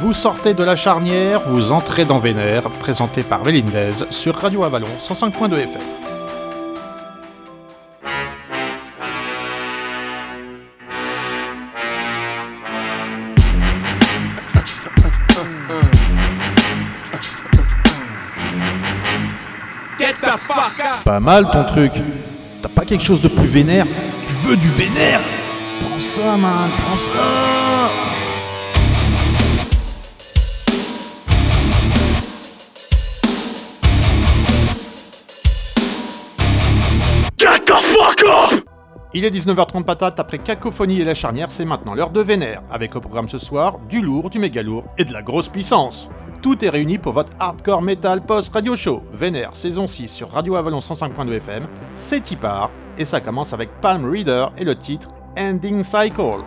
Vous sortez de la charnière, vous entrez dans Vénère, présenté par Vélindez sur Radio Avalon 105.2 FM. Pas mal ton truc. T'as pas quelque chose de plus vénère? Tu veux du vénère? Prends ça, man, prends ça Il est 19h30 patate, après Cacophonie et la charnière, c'est maintenant l'heure de Vénère, avec au programme ce soir du lourd, du méga lourd et de la grosse puissance. Tout est réuni pour votre hardcore metal post radio show. Vénère, saison 6 sur Radio Avalon 105.2 FM, c'est y et ça commence avec Palm Reader et le titre Ending Cycle.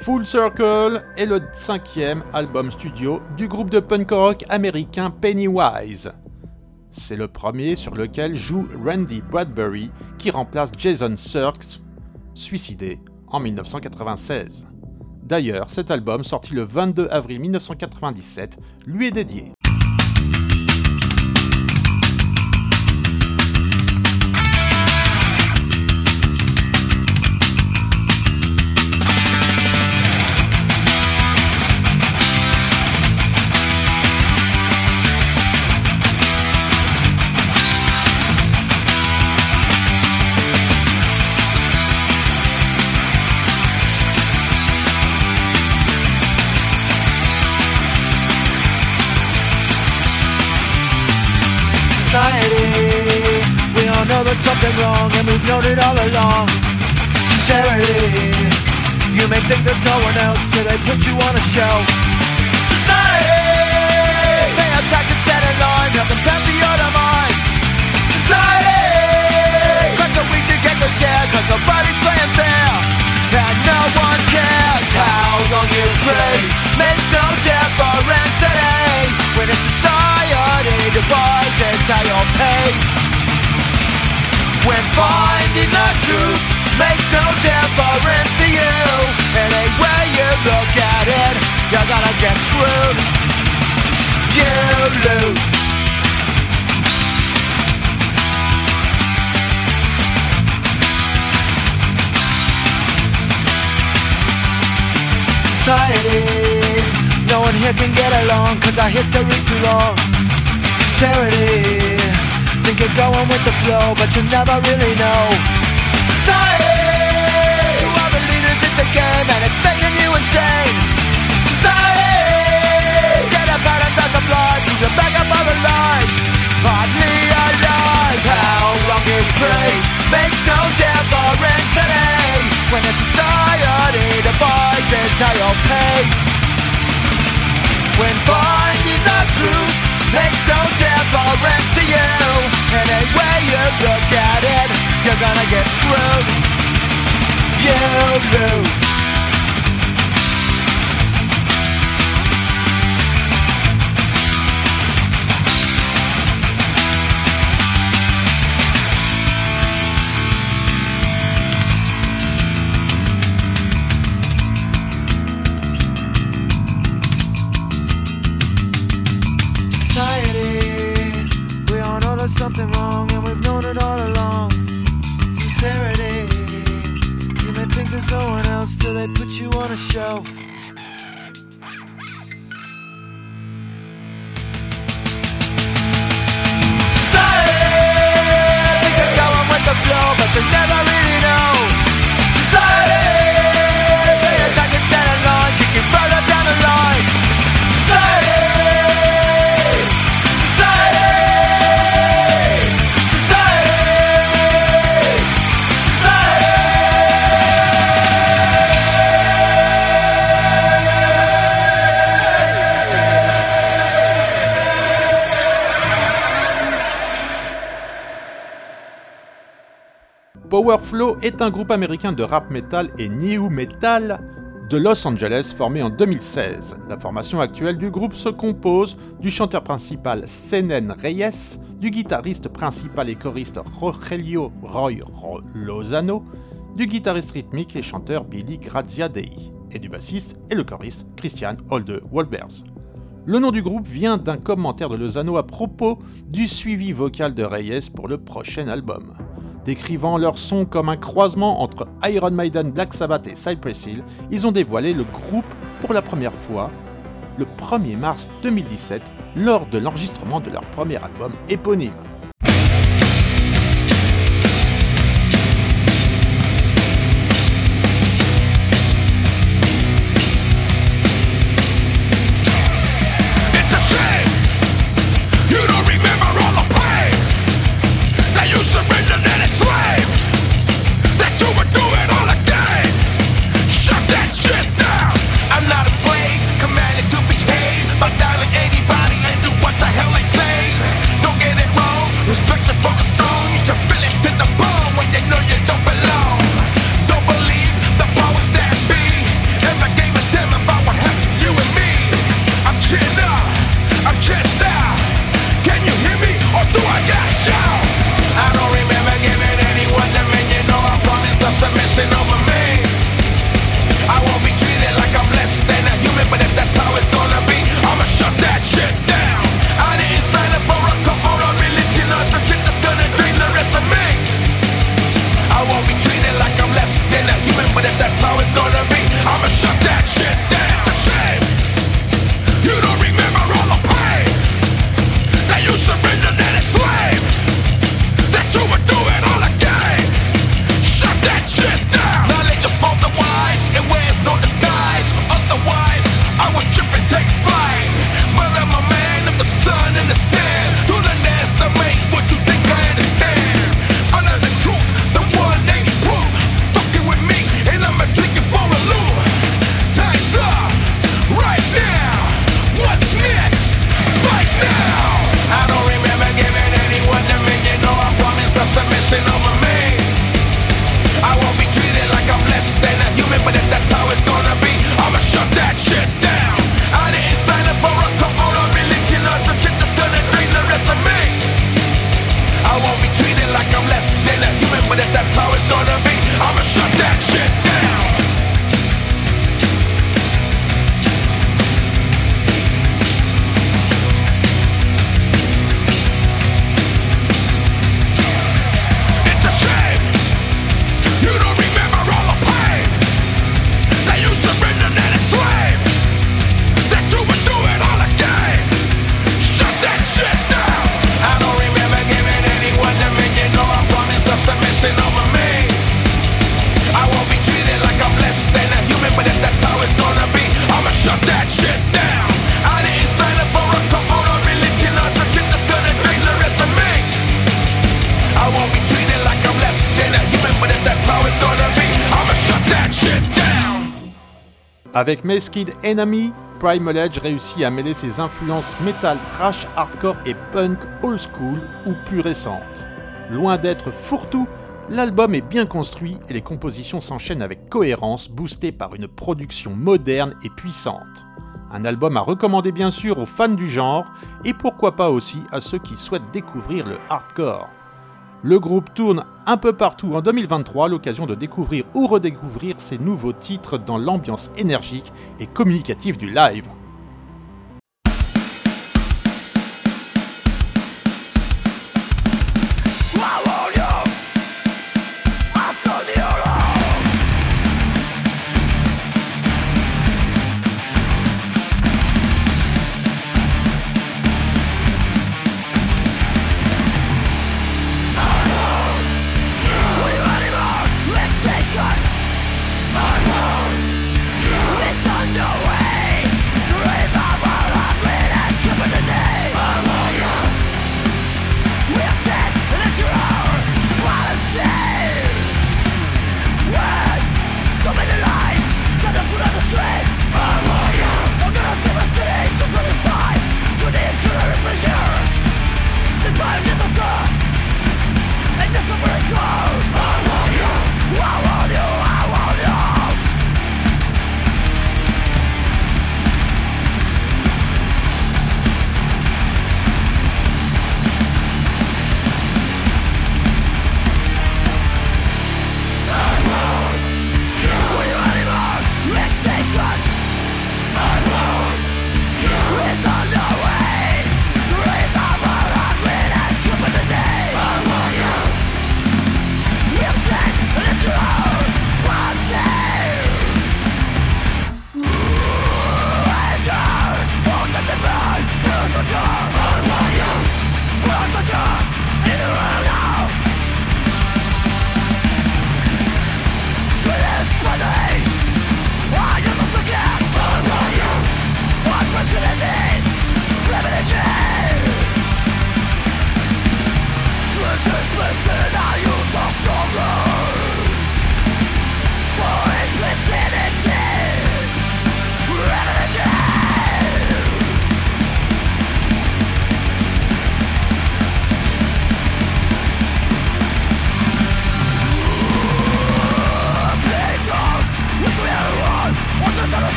Full Circle est le cinquième album studio du groupe de punk rock américain Pennywise. C'est le premier sur lequel joue Randy Bradbury qui remplace Jason Sirks, suicidé en 1996. D'ailleurs, cet album, sorti le 22 avril 1997, lui est dédié. Something wrong and we've known it all along. Sincerity You may think there's no one else till they put you on a shelf. Society May attack you stand in line, them pass your demise Society Crack the weak to get the share cause nobody's playing fair. And no one cares how long you pray Makes no difference today. When a society devises how you'll pay when finding the truth makes no difference to you. And any way you look at it, you're gonna get screwed. You lose. Society, no one here can get along, cause our history's too long. Going with the flow, but you never really know. Society, to all the leaders, it's a game, and it's making you insane. Society, get up out and dress up life, move your back up other lives. Hardly alive, how long you pray makes no difference today. When a society devises how you'll pay. When finding the truth makes no difference to you. Any way you look at it, you're gonna get screwed. You lose. Est un groupe américain de rap metal et new metal de Los Angeles formé en 2016. La formation actuelle du groupe se compose du chanteur principal Senen Reyes, du guitariste principal et choriste Rogelio Roy Lozano, du guitariste rythmique et chanteur Billy Graziadei, et du bassiste et le choriste Christian Holde Wolbers. Le nom du groupe vient d'un commentaire de Lozano à propos du suivi vocal de Reyes pour le prochain album. Décrivant leur son comme un croisement entre Iron Maiden, Black Sabbath et Cypress Hill, ils ont dévoilé le groupe pour la première fois le 1er mars 2017 lors de l'enregistrement de leur premier album éponyme. Avec Kid Enemy, Primal Edge réussit à mêler ses influences metal, trash, hardcore et punk old school ou plus récentes. Loin d'être fourre-tout, l'album est bien construit et les compositions s'enchaînent avec cohérence, boostées par une production moderne et puissante. Un album à recommander bien sûr aux fans du genre et pourquoi pas aussi à ceux qui souhaitent découvrir le hardcore. Le groupe tourne un peu partout en 2023, l'occasion de découvrir ou redécouvrir ses nouveaux titres dans l'ambiance énergique et communicative du live.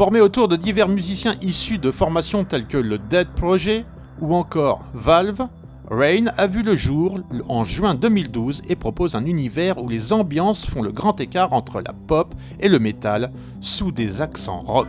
Formé autour de divers musiciens issus de formations telles que le Dead Project ou encore Valve, Rain a vu le jour en juin 2012 et propose un univers où les ambiances font le grand écart entre la pop et le metal sous des accents rock.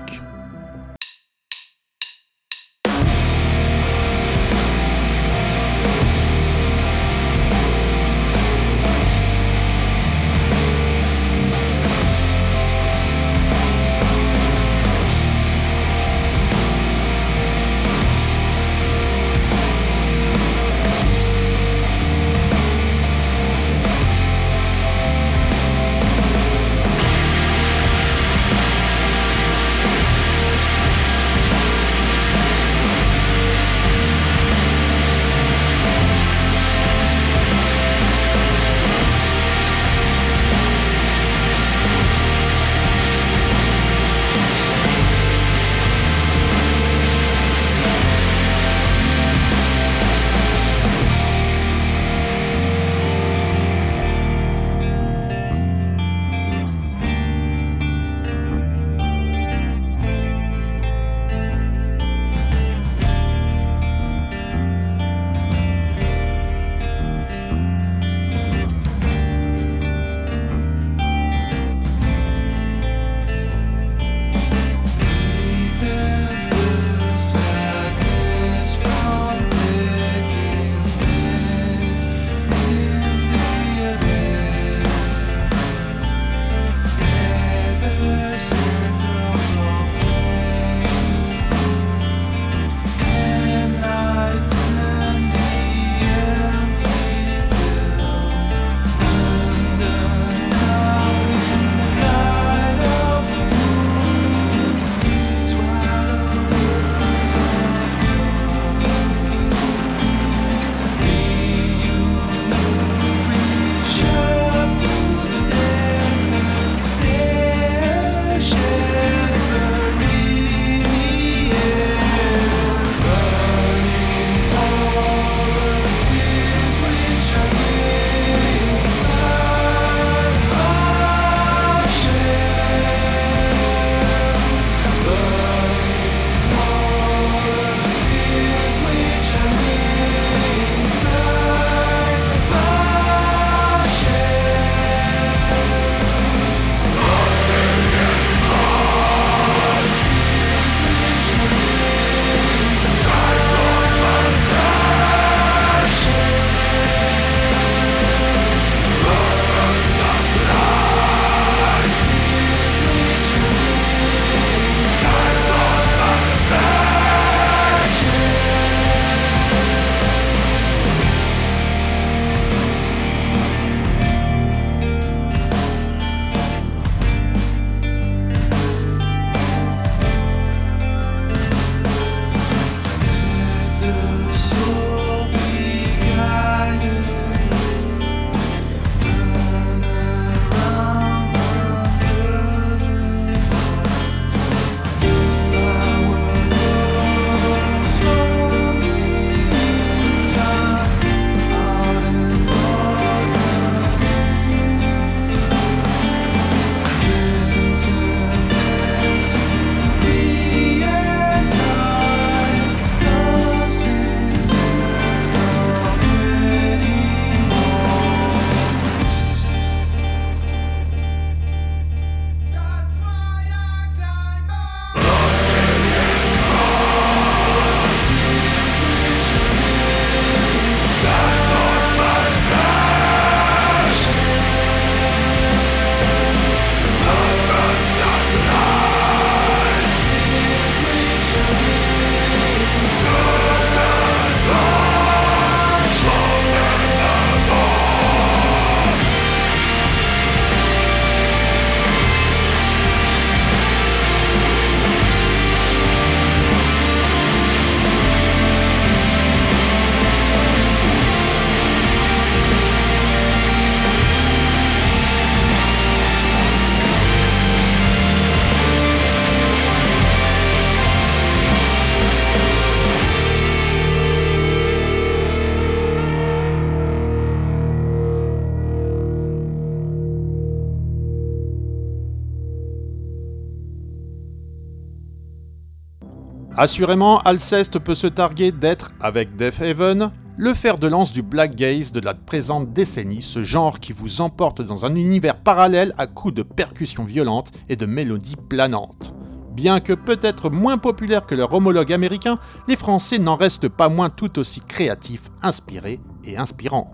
Assurément, Alceste peut se targuer d'être, avec Death Haven, le fer de lance du black gaze de la présente décennie, ce genre qui vous emporte dans un univers parallèle à coups de percussions violentes et de mélodies planantes. Bien que peut-être moins populaires que leur homologue américain, les Français n'en restent pas moins tout aussi créatifs, inspirés et inspirants.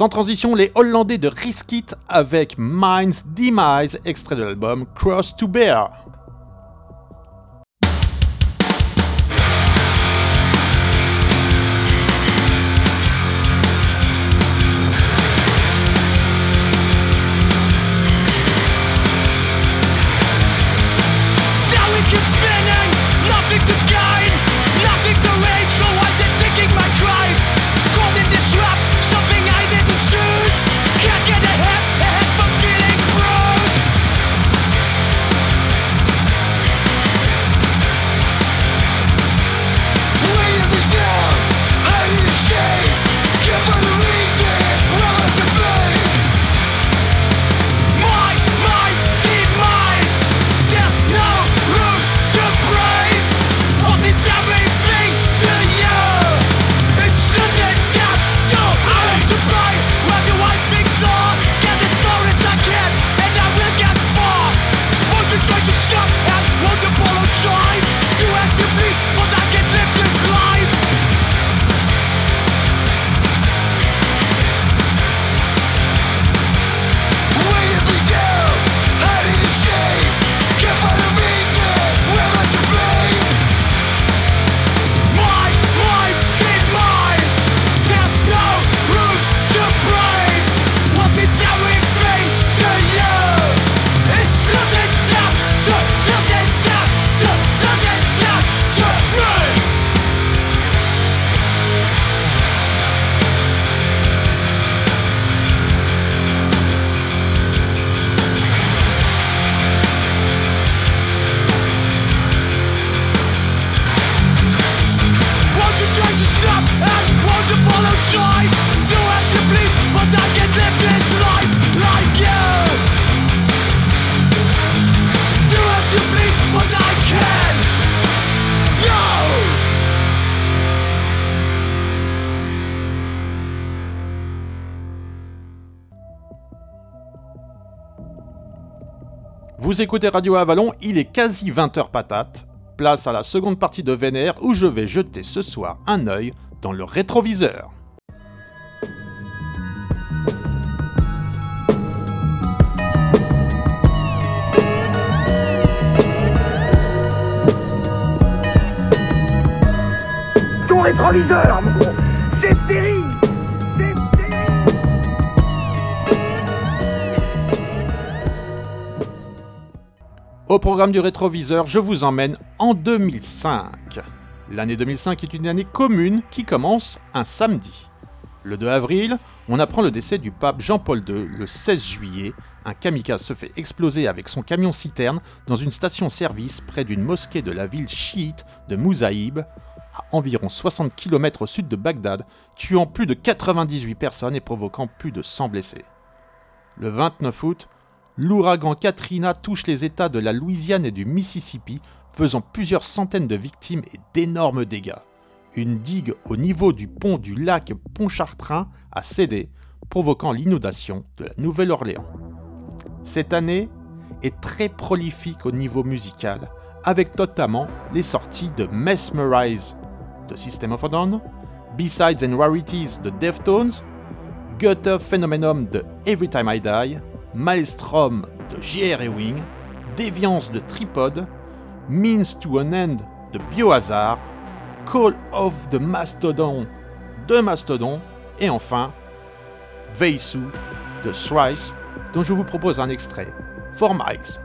Sans transition, les Hollandais de Riskit avec Minds Demise, extrait de l'album Cross to Bear. Vous écoutez Radio Avalon, il est quasi 20h patate. Place à la seconde partie de Vénère où je vais jeter ce soir un œil dans le rétroviseur. Ton rétroviseur, mon gros, c'est terrible Au programme du rétroviseur, je vous emmène en 2005. L'année 2005 est une année commune qui commence un samedi. Le 2 avril, on apprend le décès du pape Jean-Paul II. Le 16 juillet, un kamikaze se fait exploser avec son camion-citerne dans une station-service près d'une mosquée de la ville chiite de Mouzaïb, à environ 60 km au sud de Bagdad, tuant plus de 98 personnes et provoquant plus de 100 blessés. Le 29 août, l'ouragan Katrina touche les États de la Louisiane et du Mississippi, faisant plusieurs centaines de victimes et d'énormes dégâts. Une digue au niveau du pont du lac Pontchartrain a cédé, provoquant l'inondation de la Nouvelle-Orléans. Cette année est très prolifique au niveau musical, avec notamment les sorties de Mesmerize de System of a Down, Besides and Rarities de Deftones, Gutter Phenomenon de Every Time I Die, Maelstrom de J.R. Ewing, Déviance de Tripod, Means to an End de Biohazard, Call of the Mastodon de Mastodon, et enfin Veisu de Thrice, dont je vous propose un extrait, For Miles.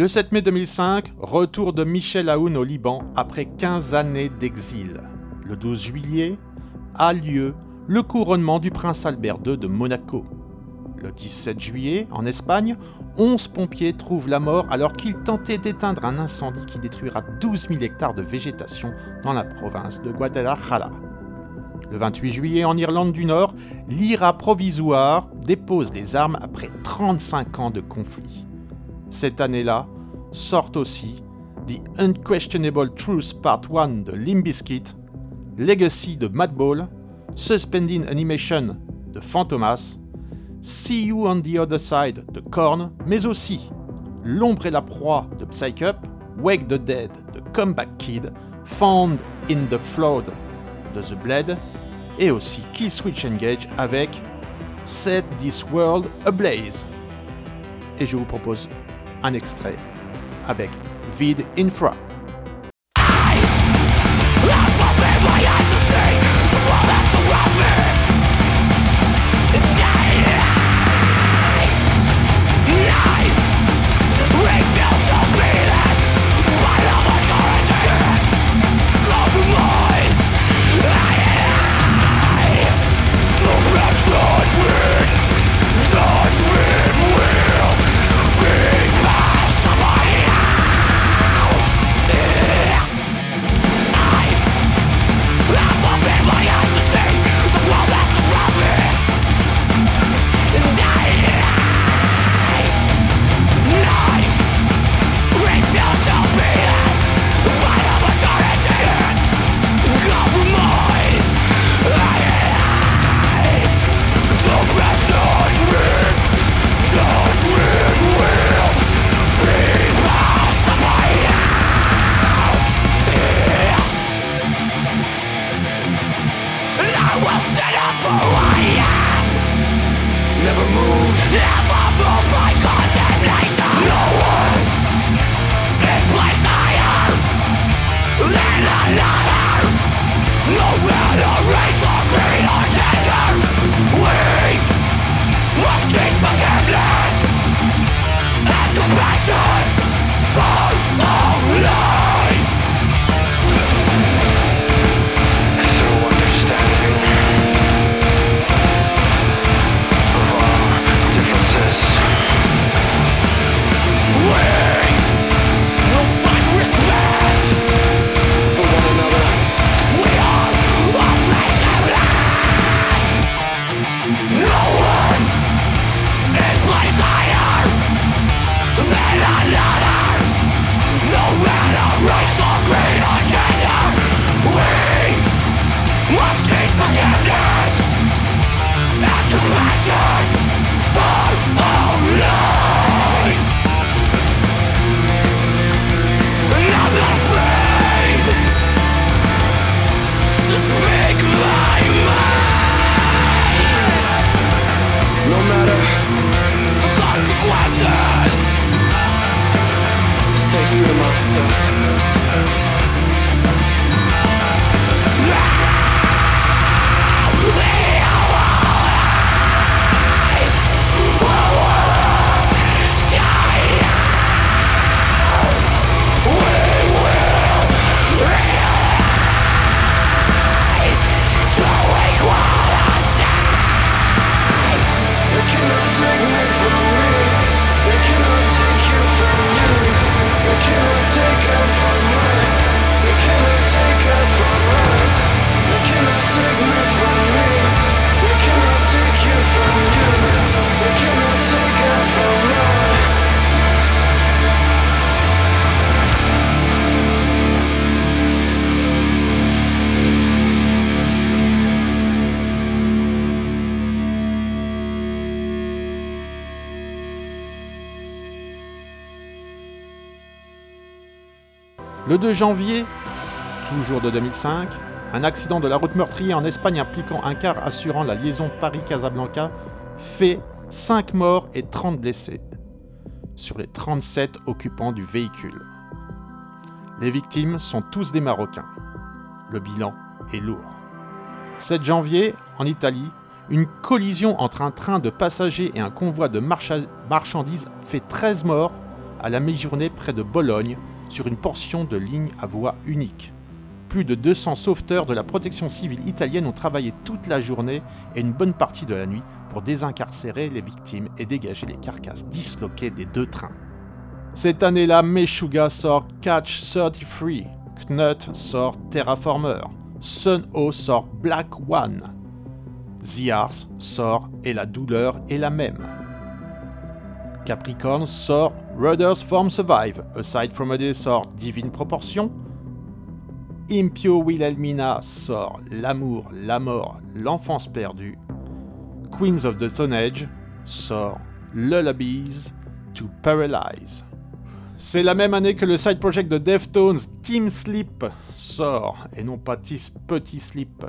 Le 7 mai 2005, retour de Michel Aoun au Liban après 15 années d'exil. Le 12 juillet a lieu le couronnement du prince Albert II de Monaco. Le 17 juillet, en Espagne, 11 pompiers trouvent la mort alors qu'ils tentaient d'éteindre un incendie qui détruira 12 000 hectares de végétation dans la province de Guadalajara. Le 28 juillet, en Irlande du Nord, l'IRA provisoire dépose les armes après 35 ans de conflit. Cette année-là, sort aussi The Unquestionable Truth Part 1 de Limbiskit, Legacy de Madball, Suspending Animation de Fantomas, See You on the Other Side de Korn, mais aussi L'ombre et la proie de Psych Up, Wake the Dead de Comeback Kid, Found in the Flood de The Blade, et aussi Kill Switch Engage avec Set This World Ablaze. Et je vous propose un extrait avec Vid Infra. 2 janvier, toujours de 2005, un accident de la route meurtrier en Espagne impliquant un car assurant la liaison Paris-Casablanca fait 5 morts et 30 blessés sur les 37 occupants du véhicule. Les victimes sont tous des Marocains. Le bilan est lourd. 7 janvier, en Italie, une collision entre un train de passagers et un convoi de marchandises fait 13 morts à la mi-journée près de Bologne sur une portion de ligne à voie unique. Plus de 200 sauveteurs de la protection civile italienne ont travaillé toute la journée et une bonne partie de la nuit pour désincarcérer les victimes et dégager les carcasses disloquées des deux trains. Cette année-là, Meshuga sort Catch 33, Knut sort Terraformer, Sun-O sort Black One, The sort Et la douleur est la même. Capricorn sort Rudders Form Survive, Aside from a sort Divine Proportion, Impio Wilhelmina sort L'amour, la mort, l'enfance perdue. Queens of the Stone Age sort Lullabies to Paralyze. C'est la même année que le side project de Deftones, Team Sleep, sort, et non pas Petit Sleep.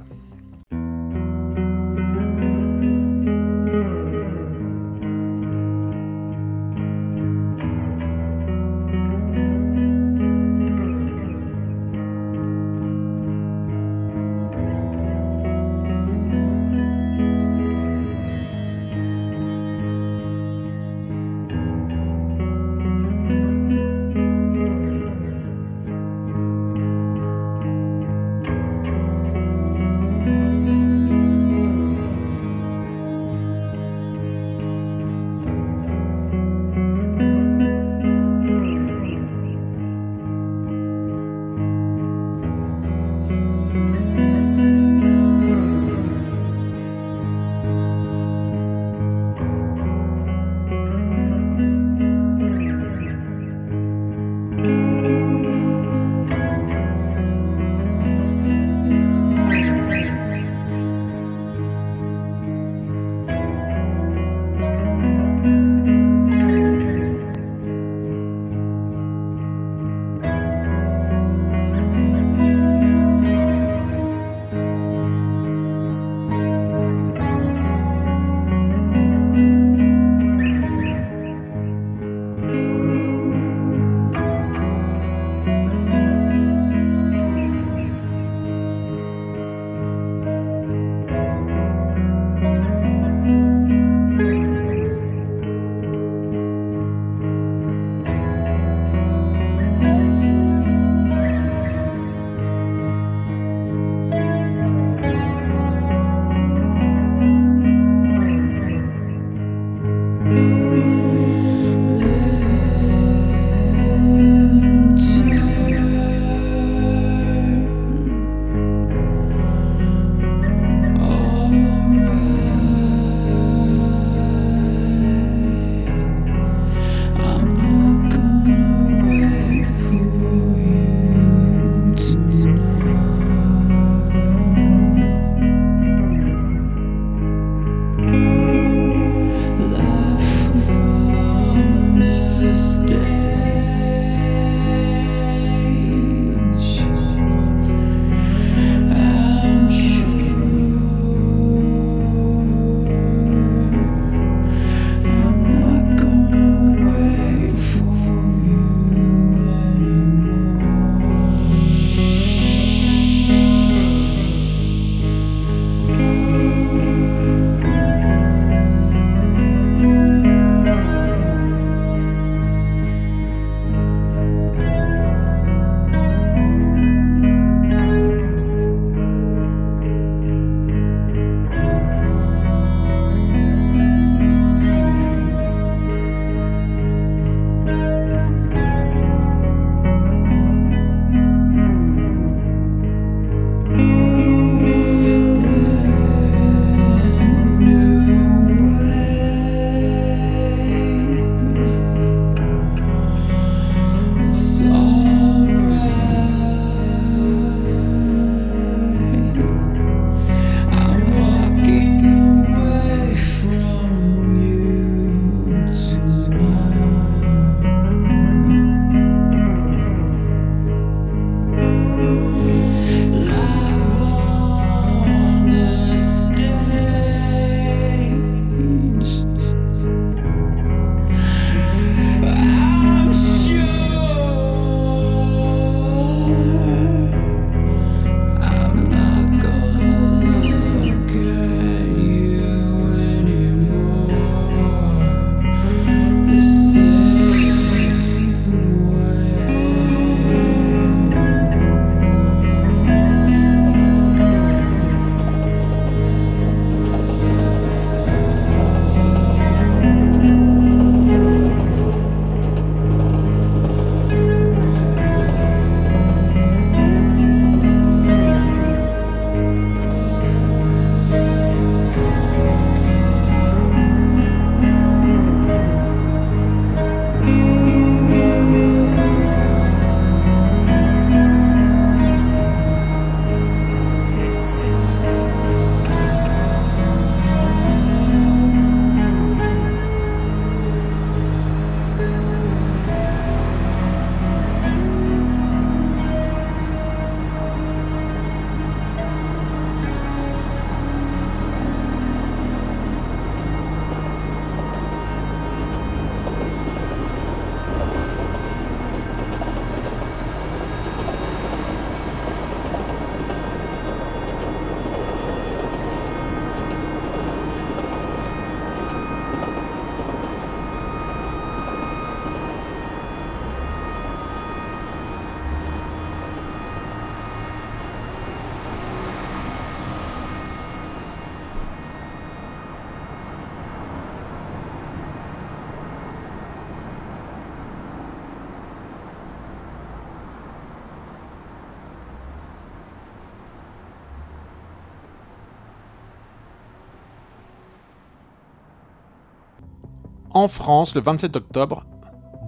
En France, le 27 octobre,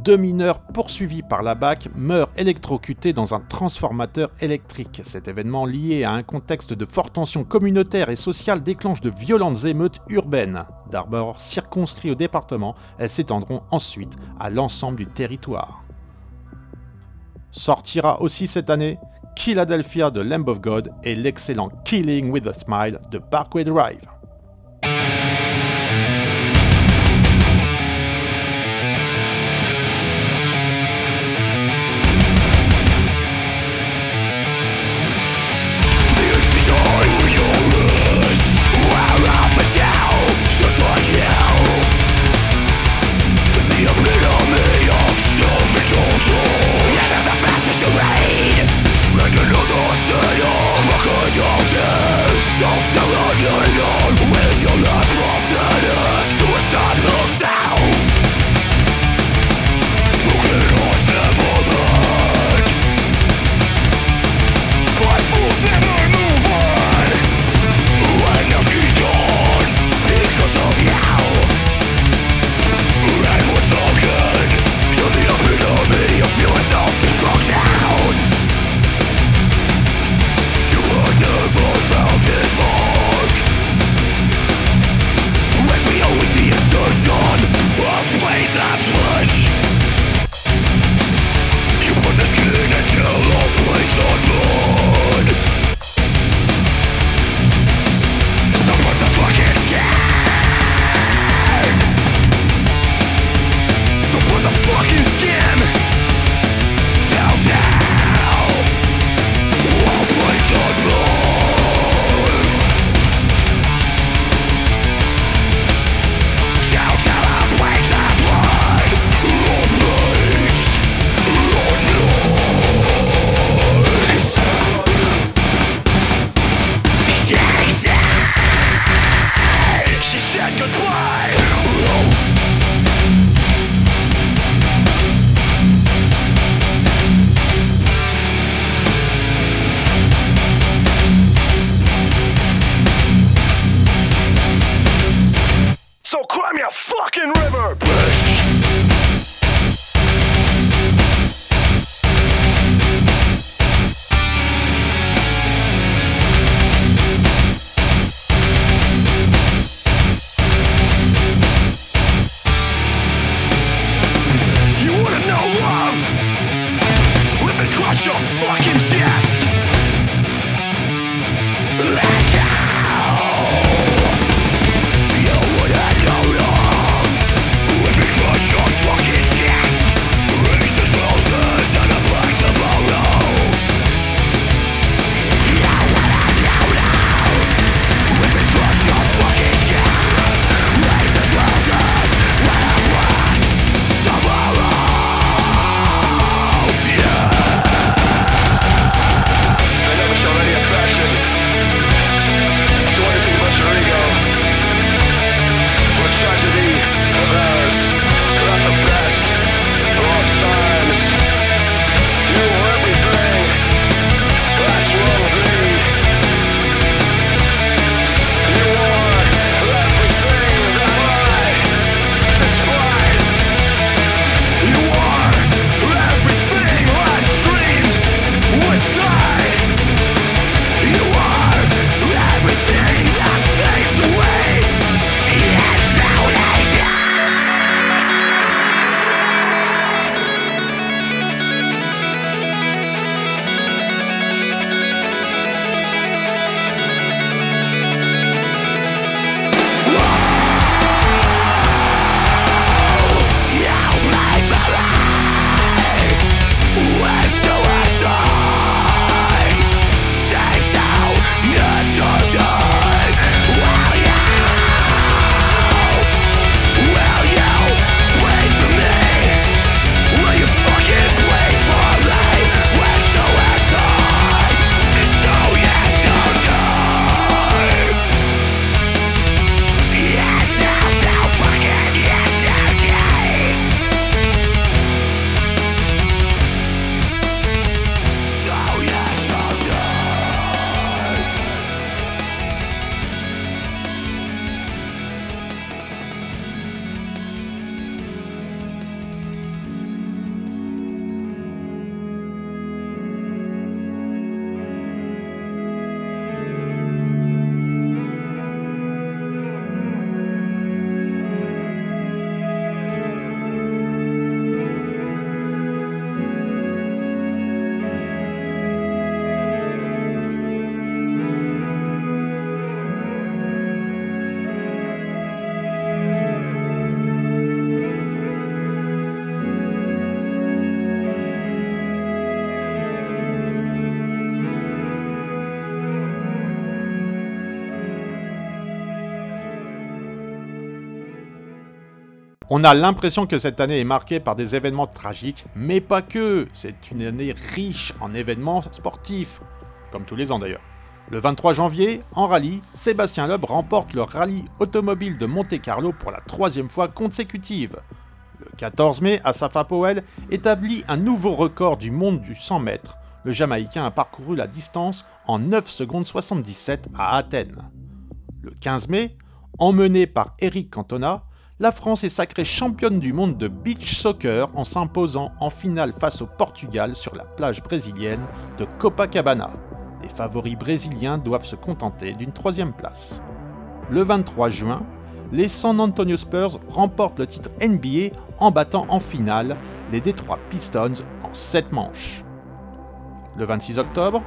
deux mineurs poursuivis par la BAC meurent électrocutés dans un transformateur électrique. Cet événement lié à un contexte de forte tension communautaire et sociale déclenche de violentes émeutes urbaines. D'abord circonscrites au département, elles s'étendront ensuite à l'ensemble du territoire. Sortira aussi cette année Philadelphia de Lamb of God et l'excellent Killing with a Smile de Parkway Drive. of the unknown with your On a l'impression que cette année est marquée par des événements tragiques, mais pas que. C'est une année riche en événements sportifs, comme tous les ans d'ailleurs. Le 23 janvier, en rallye, Sébastien Loeb remporte le rallye automobile de Monte-Carlo pour la troisième fois consécutive. Le 14 mai, Asafa Powell établit un nouveau record du monde du 100 mètres. Le Jamaïcain a parcouru la distance en 9 secondes 77 à Athènes. Le 15 mai, emmené par Eric Cantona, la France est sacrée championne du monde de beach soccer en s'imposant en finale face au Portugal sur la plage brésilienne de Copacabana. Les favoris brésiliens doivent se contenter d'une troisième place. Le 23 juin, les San Antonio Spurs remportent le titre NBA en battant en finale les Detroit Pistons en 7 manches. Le 26 octobre,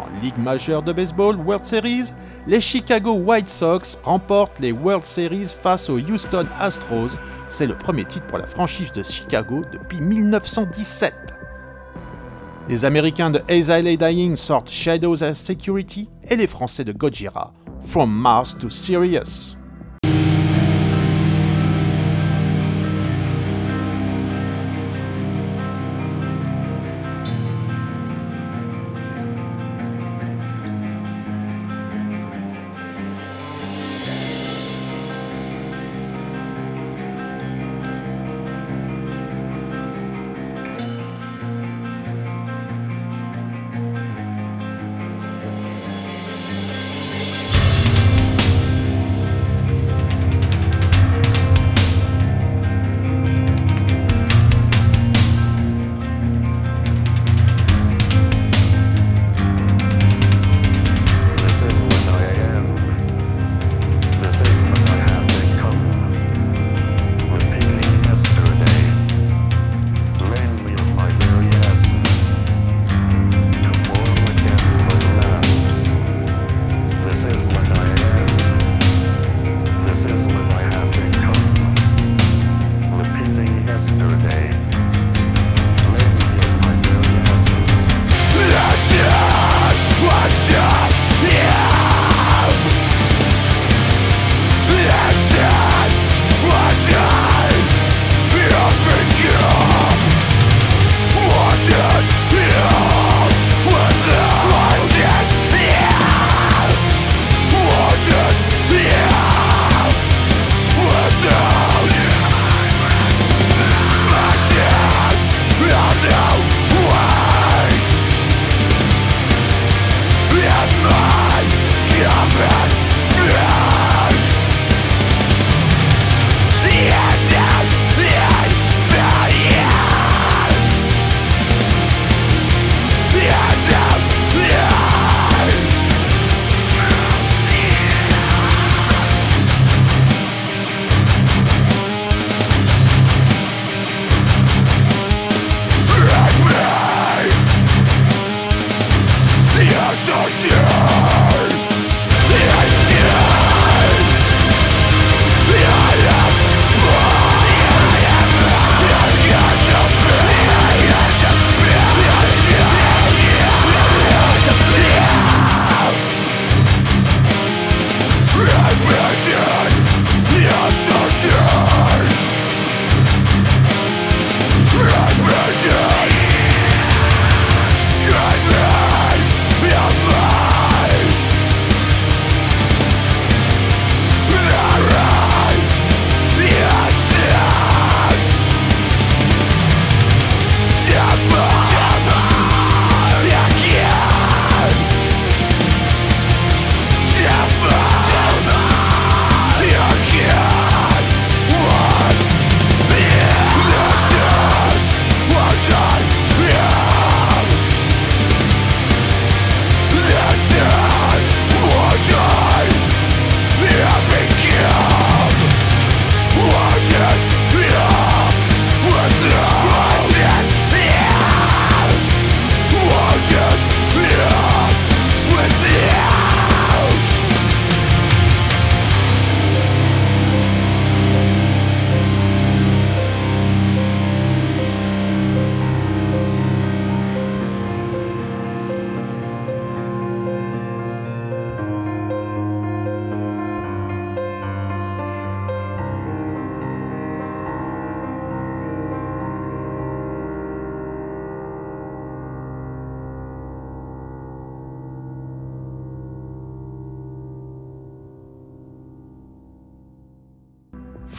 en Ligue majeure de baseball World Series, les Chicago White Sox remportent les World Series face aux Houston Astros. C'est le premier titre pour la franchise de Chicago depuis 1917. Les Américains de Azalea Dying sortent Shadows as Security et les Français de Gojira, From Mars to Sirius.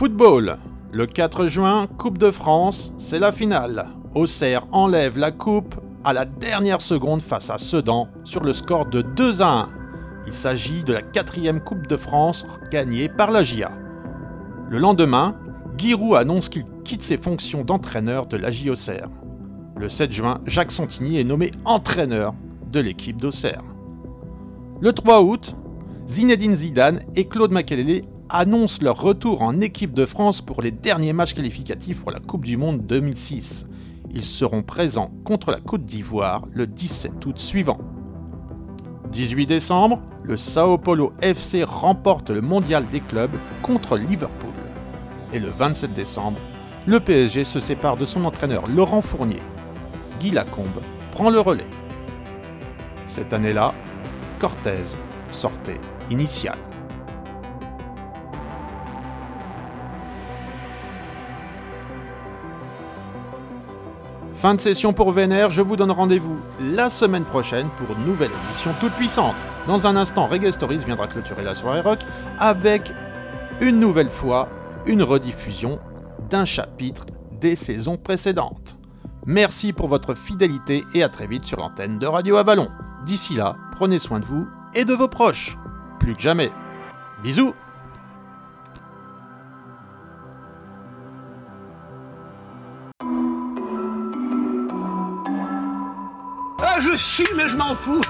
Football. Le 4 juin, Coupe de France, c'est la finale. Auxerre enlève la coupe à la dernière seconde face à Sedan sur le score de 2 à 1. Il s'agit de la quatrième Coupe de France gagnée par la GIA. Le lendemain, Giroud annonce qu'il quitte ses fonctions d'entraîneur de la Auxerre. Le 7 juin, Jacques Santini est nommé entraîneur de l'équipe d'Auxerre. Le 3 août, Zinedine Zidane et Claude Makélélé annoncent leur retour en équipe de France pour les derniers matchs qualificatifs pour la Coupe du Monde 2006. Ils seront présents contre la Côte d'Ivoire le 17 août suivant. 18 décembre, le Sao Paulo FC remporte le mondial des clubs contre Liverpool. Et le 27 décembre, le PSG se sépare de son entraîneur Laurent Fournier. Guy Lacombe prend le relais. Cette année-là, Cortez sortait initial. Fin de session pour Vénère, je vous donne rendez-vous la semaine prochaine pour une nouvelle émission toute puissante. Dans un instant, Reggae Stories viendra clôturer la soirée rock avec une nouvelle fois une rediffusion d'un chapitre des saisons précédentes. Merci pour votre fidélité et à très vite sur l'antenne de Radio Avalon. D'ici là, prenez soin de vous et de vos proches. Plus que jamais. Bisous Je suis, mais je m'en fous.